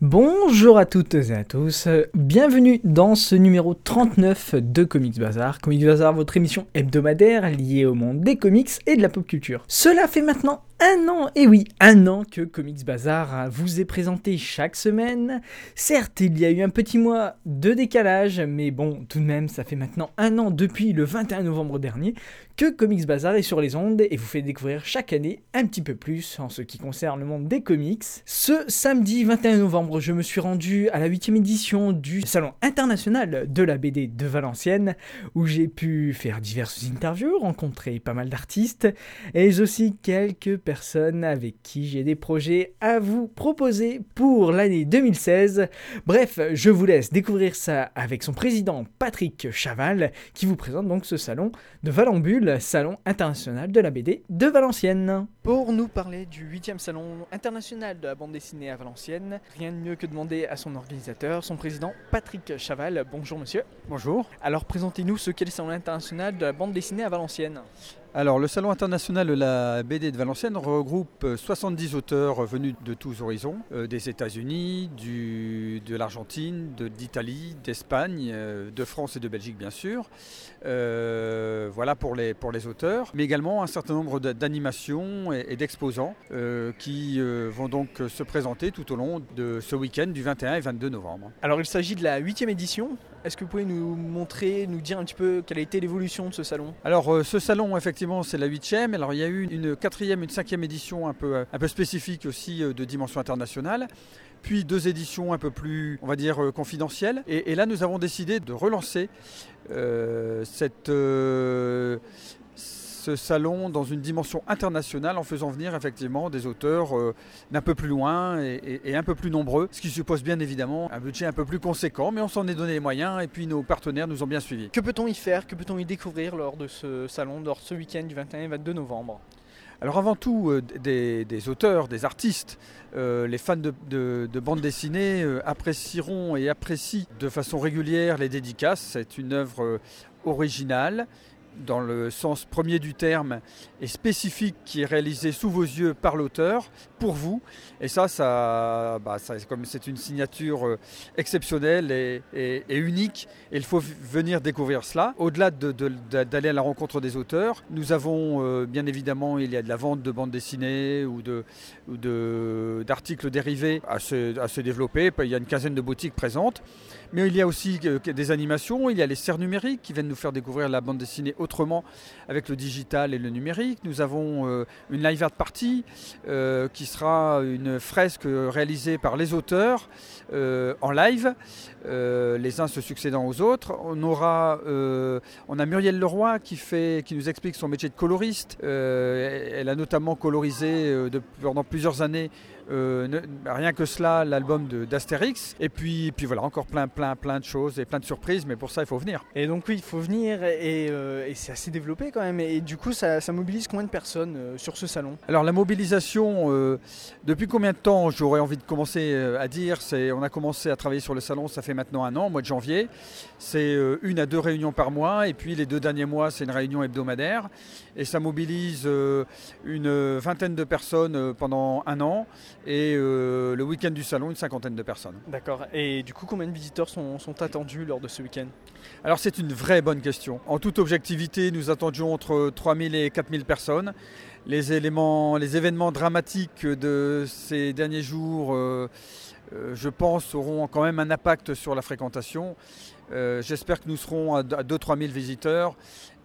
Bonjour à toutes et à tous, bienvenue dans ce numéro 39 de Comics Bazar. Comics Bazar, votre émission hebdomadaire liée au monde des comics et de la pop culture. Cela fait maintenant un an, et oui, un an que Comics Bazar vous est présenté chaque semaine. Certes, il y a eu un petit mois de décalage, mais bon, tout de même, ça fait maintenant un an depuis le 21 novembre dernier que Comics Bazar est sur les ondes et vous fait découvrir chaque année un petit peu plus en ce qui concerne le monde des comics. Ce samedi 21 novembre, je me suis rendu à la 8 édition du Salon international de la BD de Valenciennes où j'ai pu faire diverses interviews, rencontrer pas mal d'artistes et aussi quelques personnes avec qui j'ai des projets à vous proposer pour l'année 2016. Bref, je vous laisse découvrir ça avec son président Patrick Chaval qui vous présente donc ce salon de Valambule, Salon international de la BD de Valenciennes. Pour nous parler du 8e salon international de la bande dessinée à Valenciennes, rien de mieux que demander à son organisateur, son président Patrick Chaval. Bonjour monsieur. Bonjour. Alors présentez-nous ce qu'est le salon international de la bande dessinée à Valenciennes. Alors, le Salon international de la BD de Valenciennes regroupe 70 auteurs venus de tous horizons, euh, des États-Unis, de l'Argentine, d'Italie, d'Espagne, euh, de France et de Belgique, bien sûr. Euh, voilà pour les, auteurs, mais également un certain nombre d'a- d'animations et, d'exposants euh, qui euh, vont donc se présenter tout au long de ce week-end du 21 et 22 novembre. Alors il s'agit de la 8e édition. Est-ce que vous pouvez nous montrer, nous dire un petit peu quelle a été l'évolution de ce salon? Alors euh, ce salon effectivement c'est la huitième. Alors il y a eu une quatrième, une cinquième édition un peu, euh, un peu spécifique aussi euh, de dimension internationale. Puis deux éditions un peu plus, on va dire, confidentielles. Et, là nous avons décidé de relancer cette, ce salon dans une dimension internationale en faisant venir effectivement des auteurs euh, d'un peu plus loin et, et- et un peu plus nombreux, ce qui suppose bien évidemment un budget un peu plus conséquent, mais on s'en est donné les moyens et puis nos partenaires nous ont bien suivis. Que peut-on y faire? Que peut-on y découvrir lors de ce salon, lors de ce week-end du 21 et 22 novembre? Alors avant tout, euh, des, des auteurs, des artistes, euh, les fans de, de- de bande dessinée euh, apprécieront et apprécient de façon régulière les dédicaces. C'est une œuvre originale dans le sens premier du terme et spécifique qui est réalisée sous vos yeux par l'auteur pour vous. Et ça, ça, bah, c'est une signature euh, exceptionnelle et, unique, et il faut venir découvrir cela. Au-delà de- de- d'a- d'aller à la rencontre des auteurs, nous avons euh, bien évidemment, il y a de la vente de bandes dessinées ou d'articles dérivés assez, assez développés. Il y a une quinzaine de boutiques présentes. Mais il y a aussi euh, des animations, il y a les serres numériques qui viennent nous faire découvrir la bande dessinée autrement avec le digital et le numérique. Nous avons euh, une live art party euh, qui sera une fresque réalisée par les auteurs en live, les uns se succédant aux autres. On aura, on a Muriel Leroy qui fait, qui nous explique son métier de coloriste. Elle a notamment colorisé pendant plusieurs années. rien que cela, l'album d'Astérix. Et puis, puis voilà, encore plein, plein, plein de choses et plein de surprises, mais pour ça, il faut venir. Et donc oui, il faut venir et, euh, et c'est assez développé quand même. Et du coup, ça, ça mobilise combien de personnes euh, sur ce salon? Alors la mobilisation, euh, depuis combien de temps j'aurais envie de commencer à dire c'est, On a commencé à travailler sur le salon, ça fait maintenant un an, au mois de janvier. C'est une à deux réunions par mois, et puis les deux derniers mois, c'est une réunion hebdomadaire. Et ça mobilise une vingtaine de personnes pendant un an, et le week-end du salon, une cinquantaine de personnes. D'accord. Et du coup, combien de visiteurs sont, attendus lors de ce week-end Alors c'est une vraie bonne question. En toute objectivité, nous attendions entre 3000 et 4000 personnes. Les, éléments, les événements dramatiques de ces derniers jours, euh, euh, je pense, auront quand même un impact sur la fréquentation. Euh, J'espère que nous serons à 2-3 000 visiteurs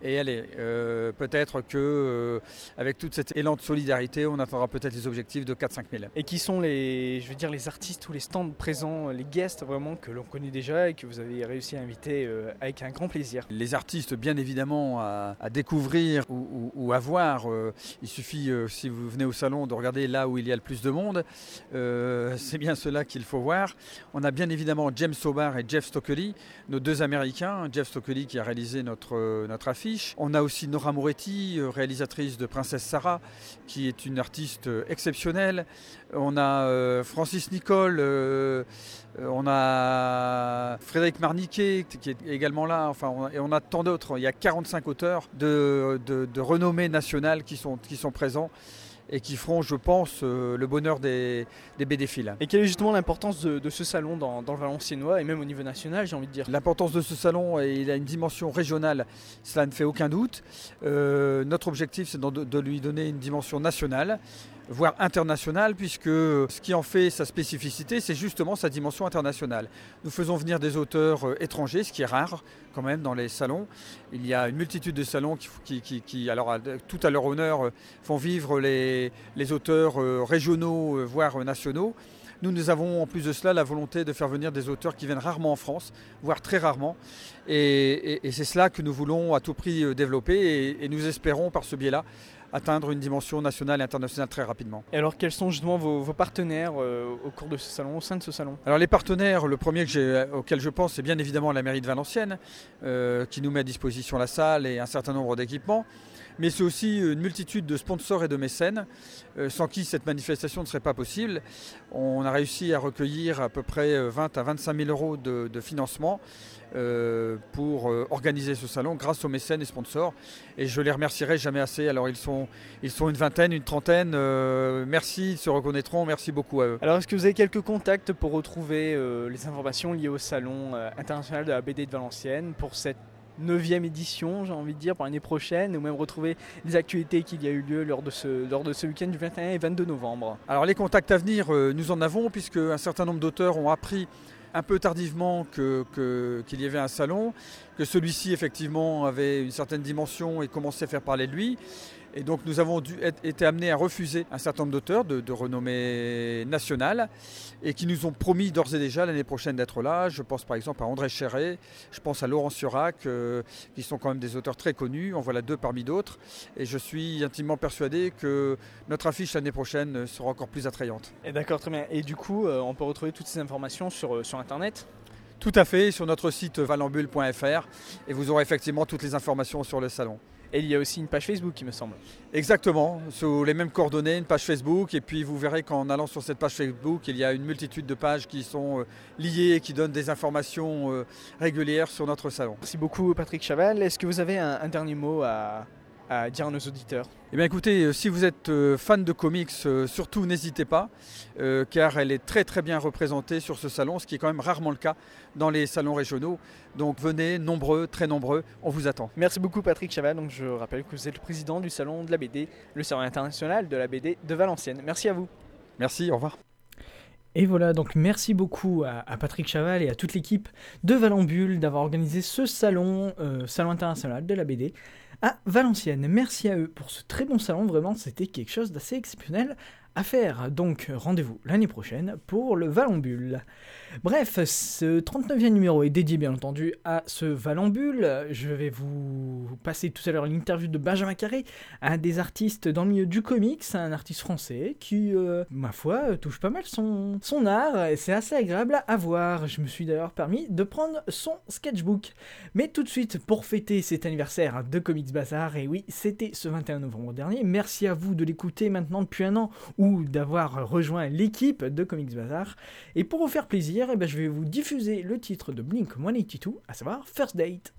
Et allez, euh, peut-être que euh, avec tout cet élan de solidarité, on atteindra peut-être les objectifs de 4-5 000. Et qui sont les, je veux dire, les artistes ou les stands présents, les guests vraiment que l'on connaît déjà et que vous avez réussi à inviter euh, avec un grand plaisir. Les artistes, bien évidemment, à, à découvrir ou, ou- ou à voir. euh, il suffit, si vous venez au salon, de regarder là où il y a le plus de monde. C'est bien cela qu'il faut voir. On a bien évidemment James Sobar et Jeff Stockley, nos deux Américains. Jeff Stockley qui a réalisé notre, notre affiche. On a aussi Nora Moretti, euh, réalisatrice de Princesse Sarah, qui est une artiste euh, exceptionnelle. On a euh, Francis Nicole, on a Frédéric Marniquet qui est également là, enfin, et on a tant d'autres. Il y a 45 auteurs de, renommée nationale qui sont présents et qui feront, je pense, euh, le bonheur des, des. Et quelle est justement l'importance de, de ce salon dans, dans le Valenciennois et même au niveau national, j'ai envie de dire? L'importance de ce salon, et il a une dimension régionale, cela ne fait aucun doute. Euh, notre objectif, c'est de, de lui donner une dimension nationale, voire internationale, puisque ce qui en fait sa spécificité, c'est justement sa dimension internationale. Nous faisons venir des auteurs euh, étrangers, ce qui est rare quand même dans les salons. Il y a une multitude de salons qui, alors, tout à leur honneur, euh, font vivre les, auteurs euh, régionaux, voire nationaux. Nous, nous avons en plus de cela la volonté de faire venir des auteurs qui viennent rarement en France, voire très rarement. Et, c'est cela que nous voulons à tout prix développer et nous espérons par ce biais-là atteindre une dimension nationale et internationale très rapidement. Et alors quels sont justement vos, vos partenaires euh, au cours de ce salon, au sein de ce salon? Alors les partenaires, le premier que j'ai- auquel je pense, c'est bien évidemment la mairie de Valenciennes, euh, qui nous met à disposition la salle et un certain nombre d'équipements. Mais c'est aussi une multitude de sponsors et de mécènes, euh, sans qui cette manifestation ne serait pas possible. On a réussi à recueillir à peu près euh, 20 à 25 000 euros de, de financement euh, pour euh, organiser ce salon grâce aux mécènes et sponsors. Et je les remercierai jamais assez. Alors ils sont, ils sont une vingtaine, une trentaine. Euh, merci, ils se reconnaîtront. Merci beaucoup à eux. Alors est-ce que vous avez quelques contacts pour retrouver euh, les informations liées au salon euh, international de la BD de Valenciennes pour cette 9e édition, j'ai envie de dire, pour l'année prochaine, ou même retrouver les actualités qu'il y a eu lieu lors de ce, lors de ce week-end du 21 et 22 novembre? Alors les contacts à venir, euh, nous en avons puisque un certain nombre d'auteurs ont appris un peu tardivement que- que- qu'il y avait un salon, que celui-ci effectivement avait une certaine dimension et commençait à faire parler de lui. Et donc nous avons dû être, été amenés à refuser un certain nombre d'auteurs de, de renommée nationale et qui nous ont promis d'ores et déjà l'année prochaine d'être là. Je pense par exemple à André Chéret, je pense à Laurent Surac, euh, qui sont quand même des auteurs très connus. En voilà deux parmi d'autres. Et je suis intimement persuadé que notre affiche l'année prochaine sera encore plus attrayante. Et D'accord, très bien. Et du coup, euh, on peut retrouver toutes ces informations sur, euh, sur Internet? Tout à fait, sur notre site valambule.fr et vous aurez effectivement toutes les informations sur le salon. Et il y a aussi une page Facebook, il me semble. Exactement, sous les mêmes coordonnées, une page Facebook, et puis vous verrez qu'en allant sur cette page Facebook, il y a une multitude de pages qui sont euh, liées et qui donnent des informations euh, régulières sur notre salon. Merci beaucoup, Patrick Chaval. Est-ce que vous avez un, un dernier mot à, à dire à nos auditeurs Eh bien écoutez, euh, si vous êtes euh, fan de comics, euh, surtout n'hésitez pas, euh, car elle est très très bien représentée sur ce salon, ce qui est quand même rarement le cas dans les salons régionaux. Donc venez, nombreux, très nombreux, on vous attend. Merci beaucoup, Patrick Chaval. Donc, je rappelle que vous êtes le président du salon de la BD, le salon international de la BD de Valenciennes. Merci à vous. Merci, au revoir. Et voilà, donc merci beaucoup à, Patrick Chaval et à toute l'équipe de Valambule d'avoir organisé ce salon, euh, salon international de la BD à Valenciennes. Merci à eux pour ce très bon salon, vraiment c'était quelque chose d'assez exceptionnel à faire. Donc rendez-vous l'année prochaine pour le Valambule. Bref, ce 39e numéro est dédié bien entendu à ce Valambule. Je vais vous passer tout à l'heure l'interview de Benjamin Carré, un des artistes dans le milieu du comics, un artiste français qui, euh, ma foi, touche pas mal son, art c'est assez agréable à voir. Je me suis d'ailleurs permis de prendre son sketchbook. Mais tout de suite, pour fêter cet anniversaire de Comics Bazar, et oui, c'était ce 21 novembre dernier, merci à vous de l'écouter maintenant depuis un an d'avoir rejoint l'équipe de Comics Bazar. Et pour vous faire plaisir, eh ben, je vais vous diffuser le titre de Blink 182, à savoir First Date.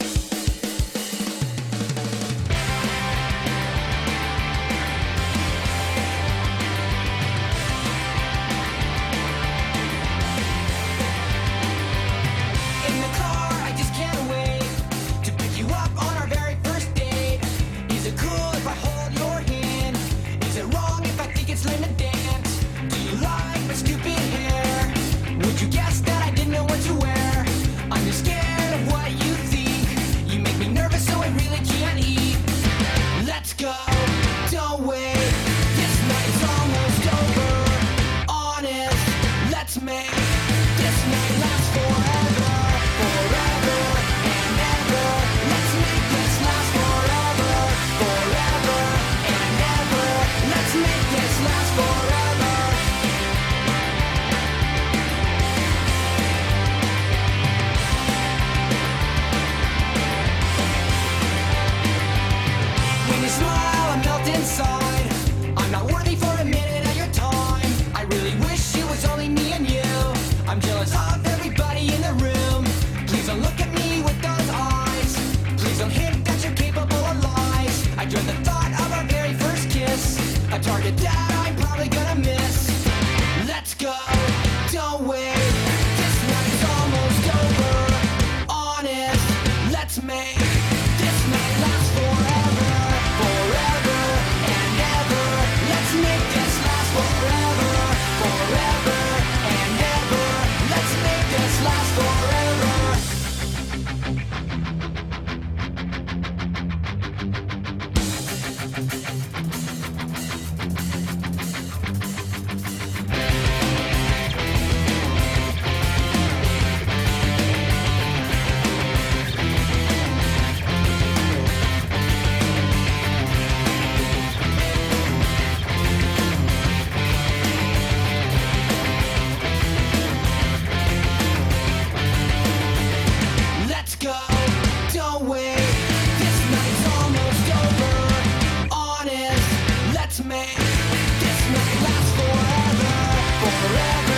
Last forever, forever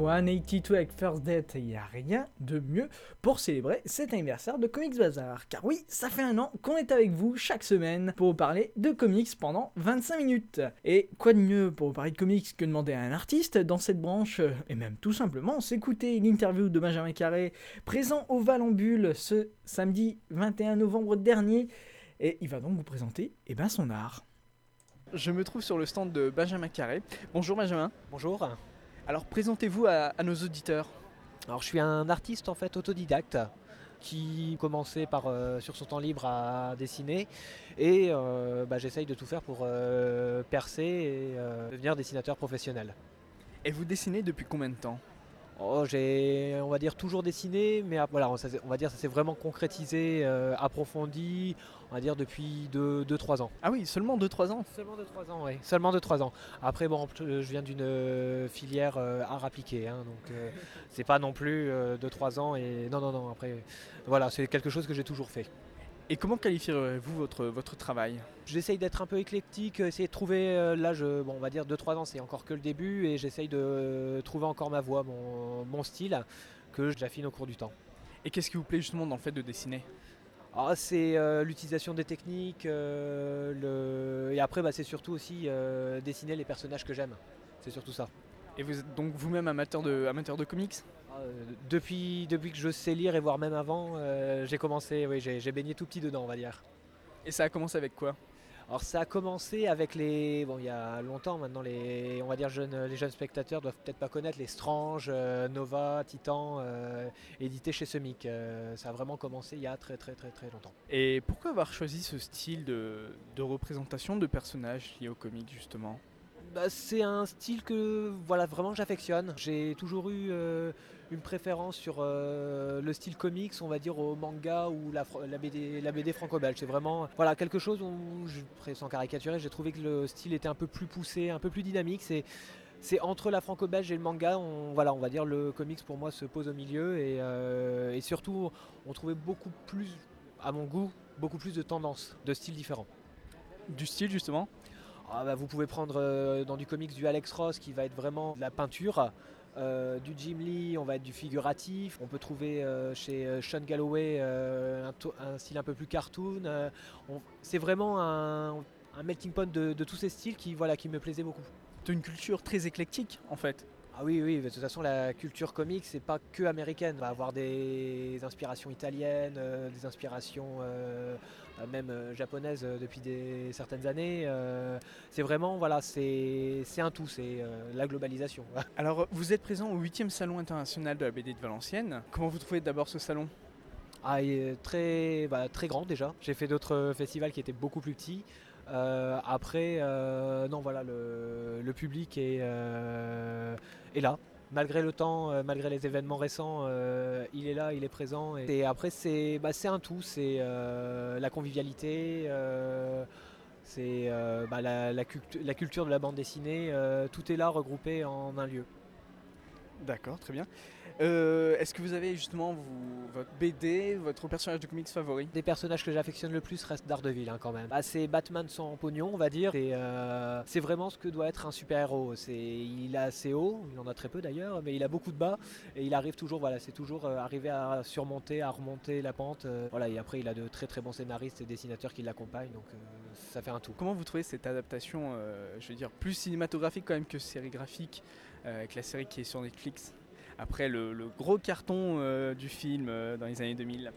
182 avec First Date, il n'y a rien de mieux pour célébrer cet anniversaire de Comics Bazar. Car oui, ça fait un an qu'on est avec vous chaque semaine pour vous parler de comics pendant 25 minutes. Et quoi de mieux pour vous parler de comics que demander à un artiste dans cette branche, et même tout simplement s'écouter l'interview de Benjamin Carré, présent au Valambule ce samedi 21 novembre dernier. Et il va donc vous présenter eh ben, son art. Je me trouve sur le stand de Benjamin Carré. Bonjour Benjamin. Bonjour. Alors présentez-vous à, à nos auditeurs. Alors je suis un artiste en fait autodidacte qui commençait par euh, sur son temps libre à dessiner et euh, bah, j'essaye de tout faire pour euh, percer et euh, devenir dessinateur professionnel. Et vous dessinez depuis combien de temps? Oh, j'ai on va dire toujours dessiné mais voilà ça s'est- on va dire ça s'est vraiment concrétisé, euh, approfondi, on va dire depuis 2-3 ans. Ah oui, seulement 2-3 ans. Seulement de 3 ans, oui. Seulement de 3 ans. Après, bon, je viens d'une euh, filière euh, art appliqué, hein, donc euh, c'est pas non plus euh, de 3 ans et non, non, non. Après, voilà, c'est quelque chose que j'ai toujours fait. Et comment qualifierez-vous votre, votre travail? J'essaye d'être un peu éclectique, essayer de trouver, euh, là, je, bon, on va dire 2-3 ans, c'est encore que le début, et j'essaye de euh, trouver encore ma voix, mon, mon style, que j'affine au cours du temps. Et qu'est-ce qui vous plaît justement dans le fait de dessiner? Ah, c'est euh, l'utilisation des techniques, euh, le... et après, bah, c'est surtout aussi euh, dessiner les personnages que j'aime. C'est surtout ça. Et vous êtes donc vous-même amateur de, amateur de comics? Euh, depuis, depuis que je sais lire et voire même avant, euh, j'ai commencé, oui, j'ai baigné tout petit dedans, on va dire. Et ça a commencé avec quoi? Alors ça a commencé avec les, bon il y a longtemps maintenant, les, on va dire jeunes, les jeunes spectateurs doivent peut-être pas connaître les Strange, euh, Nova, Titan, euh, édités chez Semic. Ça a vraiment commencé il y a très très très très longtemps. Et pourquoi avoir choisi ce style de, de représentation de personnages liés aux comics justement? Bah, c'est un style que voilà vraiment j'affectionne. J'ai toujours eu euh, une préférence sur euh, le style comics, on va dire au manga ou la, BD, la BD franco-belge. C'est vraiment voilà quelque chose où, sans caricaturer, j'ai trouvé que le style était un peu plus poussé, un peu plus dynamique. C'est c'est entre la franco-belge et le manga, on, voilà, on va dire le comics pour moi se pose au milieu et, euh, et surtout on trouvait beaucoup plus, à mon goût, beaucoup plus de tendances, de styles différents. Du style justement? Ah bah, vous pouvez prendre euh, dans du comics du Alex Ross qui va être vraiment de la peinture. euh, du Jim Lee, on va être du figuratif. On peut trouver euh, chez Sean Galloway un, style un peu plus cartoon. on- C'est vraiment un, melting pot de, tous ces styles qui, voilà, qui me plaisait beaucoup. C'est une culture très éclectique en fait. Ah oui, oui, de toute façon, la culture comics, c'est pas que américaine. On va avoir des inspirations italiennes, euh, des inspirations euh, euh, même euh, japonaises depuis des, certaines années. c'est vraiment, voilà, c'est un tout, c'est la globalisation. Alors vous êtes présent au 8e salon international de la BD de Valenciennes. Comment vous trouvez d'abord ce salon? Ah, il est très, bah, très grand déjà. J'ai fait d'autres festivals qui étaient beaucoup plus petits. Euh, après, euh, non, voilà, le, public est, euh, est là. Malgré le temps, malgré les événements récents, il est là, il est présent. Et, après, c'est bah, un tout. C'est la convivialité, c'est bah, la, la cultu- la culture de la bande dessinée. tout est là regroupé en un lieu. D'accord, très bien. Euh, Est-ce que vous avez justement vous- votre BD, votre personnage de comics favori? Des personnages que j'affectionne le plus restent Daredevil hein, quand même. Bah, c'est Batman sans pognon, on va dire. Et, euh, c'est vraiment ce que doit être un super-héros. C'est, il a assez haut, il en a très peu d'ailleurs, mais il a beaucoup de bas et il arrive toujours. Voilà, c'est toujours euh, arriver à surmonter, à remonter la pente. euh, voilà, et après il a de très très bons scénaristes et dessinateurs qui l'accompagnent, donc ça fait un tout. Comment vous trouvez cette adaptation, je veux dire, plus cinématographique quand même que sérigraphique, avec la série qui est sur Netflix après le, gros carton euh, du film euh, dans les années 2000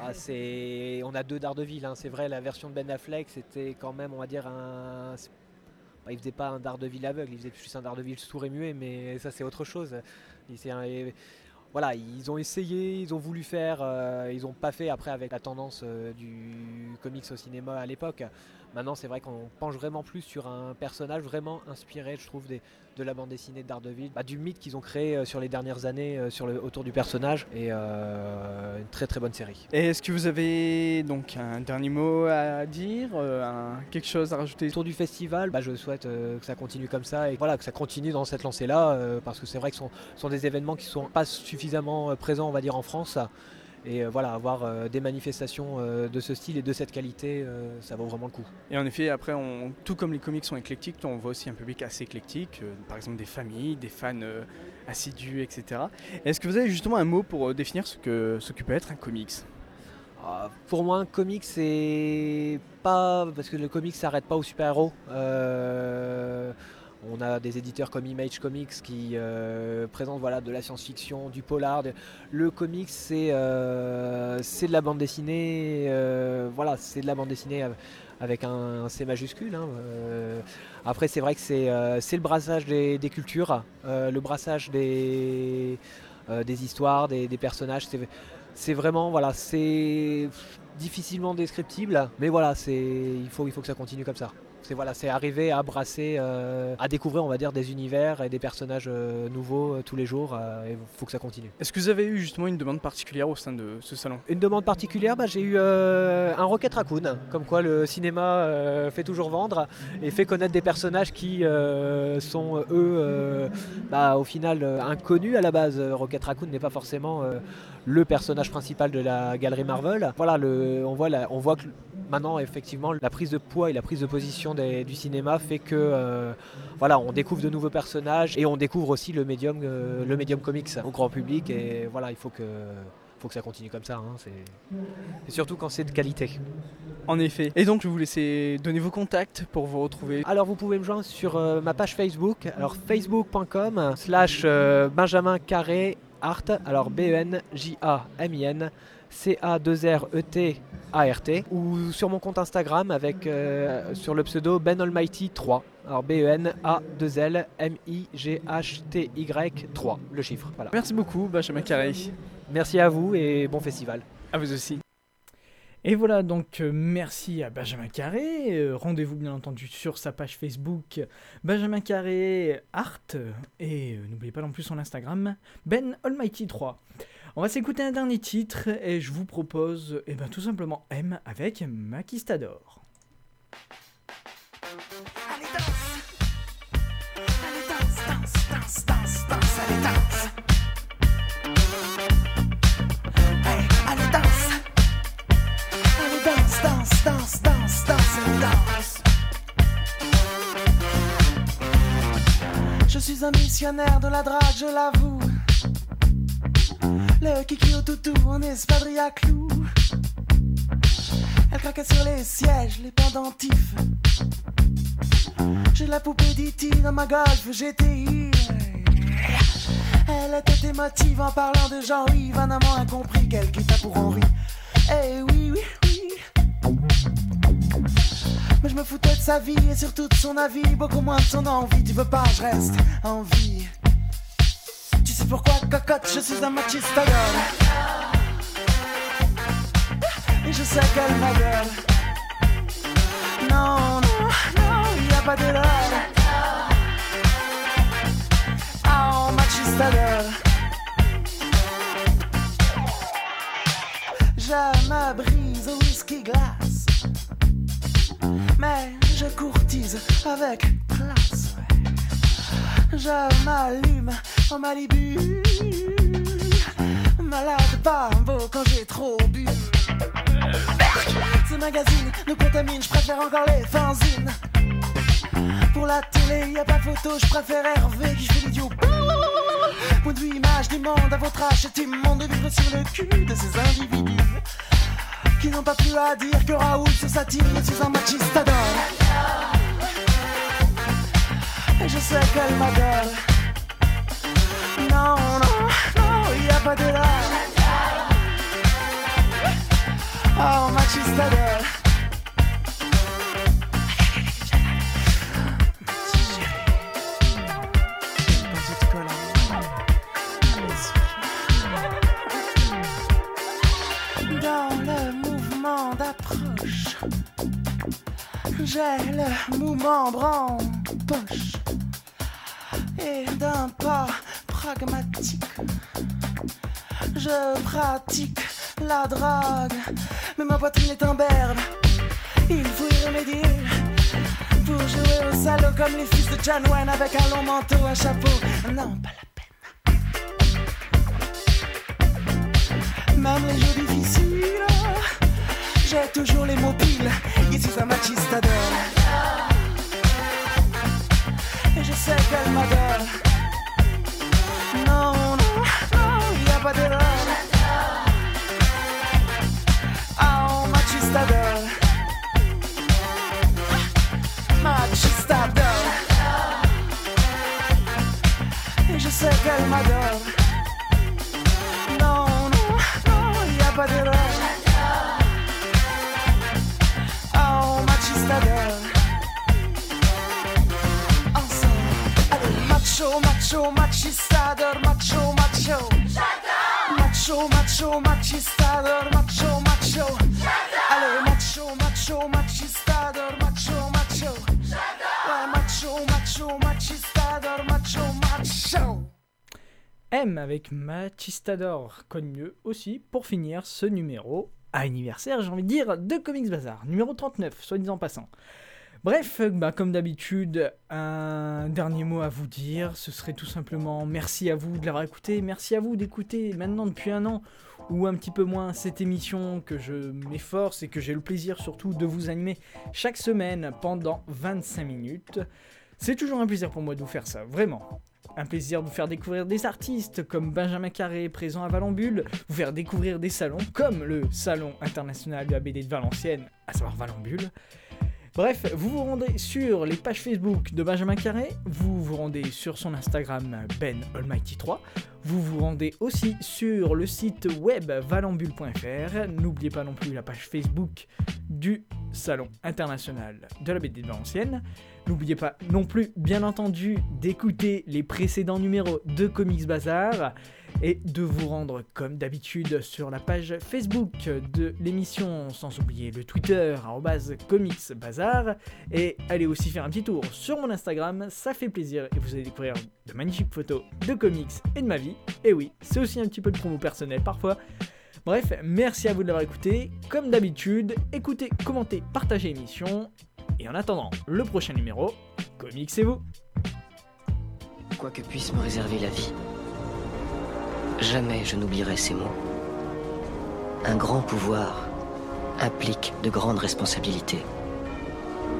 Ah, c'est... On a deux Daredevil, hein. c'est vrai, la version de Ben Affleck, c'était quand même, on va dire, un... il faisait pas un Daredevil aveugle, il faisait plus un Daredevil sourd et muet, mais ça c'est autre chose. Voilà, ils ont essayé, ils ont voulu faire, euh, ils ont pas fait après avec la tendance euh, du comics au cinéma à l'époque. Maintenant, c'est vrai qu'on penche vraiment plus sur un personnage vraiment inspiré, je trouve, des, de la bande dessinée de Daredevil, bah, du mythe qu'ils ont créé euh, sur les dernières années euh, sur le, autour du personnage, et euh, une très très bonne série. Et est-ce que vous avez donc un dernier mot à dire, un- quelque chose à rajouter? Autour du festival, bah, je souhaite euh, que ça continue comme ça et voilà, que ça continue dans cette lancée-là, euh, parce que c'est vrai que ce sont, des événements qui sont pas suffisamment présents, on va dire, en France. Et euh, voilà, avoir euh, des manifestations euh, de ce style et de cette qualité, euh, ça vaut vraiment le coup. Et en effet, après, on- tout comme les comics sont éclectiques, on voit aussi un public assez éclectique, euh, par exemple des familles, des fans euh, assidus, etc. Est-ce que vous avez justement un mot pour euh, définir ce que, ce que peut être un comics? Ah, Pour moi, un comic, c'est pas. Parce que le comic s'arrête pas aux super-héros. Euh, On a des éditeurs comme Image Comics qui euh, présentent voilà, de la science-fiction, du polar. Le comics, c'est euh, c'est de la bande dessinée. euh, voilà, c'est de la bande dessinée av- avec un, C majuscule. hein. Après, c'est vrai que c'est le brassage des, cultures, le brassage des, des histoires, des, personnages. C'est vraiment voilà, c'est difficilement descriptible, mais voilà, il faut il faut que ça continue comme ça. C'est voilà, c'est arriver à brasser, euh, à découvrir, on va dire, des univers et des personnages euh, nouveaux euh, tous les jours. et il faut que ça continue. Est-ce que vous avez eu justement une demande particulière au sein de ce salon? Une demande particulière, bah, j'ai eu un Rocket Raccoon, comme quoi le cinéma fait toujours vendre et fait connaître des personnages qui sont eux, bah, au final, inconnus à la base. Rocket Raccoon n'est pas forcément le personnage principal de la galerie Marvel. Voilà, le, on, voit la- on voit que maintenant, effectivement, la prise de poids et la prise de position des- du cinéma fait que euh, voilà, on découvre de nouveaux personnages et on découvre aussi le médium, euh, le médium comics au grand public. Et voilà, il faut que faut que ça continue comme ça. hein, c'est- surtout quand c'est de qualité. En effet. Et donc, je vais vous laisser donner vos contacts pour vous retrouver. Alors vous pouvez me joindre sur euh, ma page Facebook, alors facebook.com slash Benjamin Carré Art, alors B-E-N-J-A-M-I-N C-A-2-R-E-T-A-R-T, ou sur mon compte Instagram avec euh, sur le pseudo Ben Almighty 3, alors B-E-N-A-2-L-M-I-G-H-T-Y 3, le chiffre. Voilà. Merci beaucoup, Benjamin Carré. Merci à vous et bon festival. À vous aussi. Et voilà, donc euh, merci à Benjamin Carré. Euh, Rendez-vous bien entendu sur sa page Facebook Benjamin Carré Art. Et euh, n'oubliez pas non plus son Instagram Ben Almighty 3. On va s'écouter un dernier titre et je vous propose eh ben, tout simplement M avec Maquistador. Allez danse. Allez danse, danse, danse, danse, allez danse. Allez danse. Allez danse, danse, danse, danse, danse, danse. Je suis un missionnaire de la drague, je l'avoue Le kiki au toutou en espadrille à clous Elle craquait sur les sièges, les pendentifs j'ai la poupée d'E.T. dans ma golf GTI. Elle était émotive en parlant de Jean-Yves. Un amant incompris qu'elle quitta pour Henri. Eh oui, oui, oui. Mais je me foutais de sa vie et surtout de son avis. Beaucoup moins de son envie. Tu veux pas, je reste en vie. Sais pourquoi, cocotte, je suis un machiste. Et je sais qu'elle ma gueule. Non, non, non, y a pas de love. Oh, machista girl. Je me brise au whisky glace. Mais je courtise avec classe. Je m'allume en Malibu. Malade beau quand j'ai trop bu. Ces magazines nous contaminent, je préfère encore les fanzines. Pour la télé, y a pas photo, je préfère Hervé qui fait l'idiot. Point de vue, image du monde à votre âge, c'est immonde de vivre sur le cul de ces individus qui n'ont pas plus à dire que Raoul sur sa team, je suis un machiste adore. Et je sais qu'elle m'adore. Non, non, non, y a pas de là. Oh, machiste adore. Dans le mouvement d'approche, j'ai le mouvement en poche et d'un pas pragmatique, je pratique la drague, mais ma poitrine est un berbe. Il faut y remédier pour jouer au salaud comme les fils de John Wayne avec un long manteau, un chapeau. Non, pas la Même les jeux difficiles, j'ai toujours les mots piles. Ici, un machiste. Et je sais qu'elle m'adore. Non, y a pas d'erreur. Oh, machiste adore. Machiste adore. Et je sais qu'elle m'adore. Non, non, non, y a pas d'erreur. Oh, machiste adore. Ensemble. Allez, macho, macho, machistador, macho, macho. Macho, macho, machistador, macho, macho. Allez, macho, macho, machistador, macho, macho. Ouais, macho, macho, machistador, macho, macho. M avec Machistador, connu mieux aussi pour finir ce numéro anniversaire, j'ai envie de dire, de Comics Bazar, numéro 39, soit disant passant. Bref, bah, comme d'habitude, un dernier mot à vous dire, ce serait tout simplement merci à vous de l'avoir écouté, merci à vous d'écouter maintenant depuis un an ou un petit peu moins cette émission que je m'efforce et que j'ai le plaisir surtout de vous animer chaque semaine pendant 25 minutes. C'est toujours un plaisir pour moi de vous faire ça, vraiment. Un plaisir de vous faire découvrir des artistes comme Benjamin Carré présent à Valambule, vous faire découvrir des salons comme le Salon international de la BD de Valenciennes, à savoir Valambule. Bref, vous vous rendez sur les pages Facebook de Benjamin Carré, vous vous rendez sur son Instagram Ben Almighty 3, vous vous rendez aussi sur le site web valambule.fr, n'oubliez pas non plus la page Facebook du Salon international de la BD de Valenciennes. N'oubliez pas non plus, bien entendu, d'écouter les précédents numéros de Comics Bazar et de vous rendre comme d'habitude sur la page Facebook de l'émission, sans oublier le Twitter, arrobase Comics Bazar, et allez aussi faire un petit tour sur mon Instagram, ça fait plaisir et vous allez découvrir de magnifiques photos de comics et de ma vie. Et oui, c'est aussi un petit peu de promo personnel parfois. Bref, merci à vous de l'avoir écouté. Comme d'habitude, écoutez, commentez, partagez l'émission. Et en attendant le prochain numéro, comics c'est vous. Quoi que puisse me réserver la vie, jamais je n'oublierai ces mots. Un grand pouvoir implique de grandes responsabilités.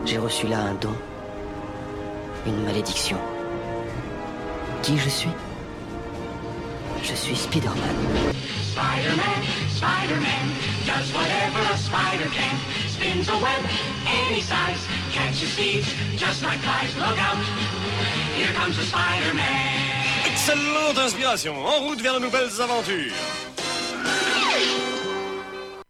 J'ai reçu là un don, une malédiction. Qui je suis? Je suis Spider-Man. Spider-Man, Spider-Man, does whatever a spider can. Spins a web any size, catches thieves just like flies. Look out, here comes the Spider-Man. Excellente inspiration, en route vers de nouvelles aventures.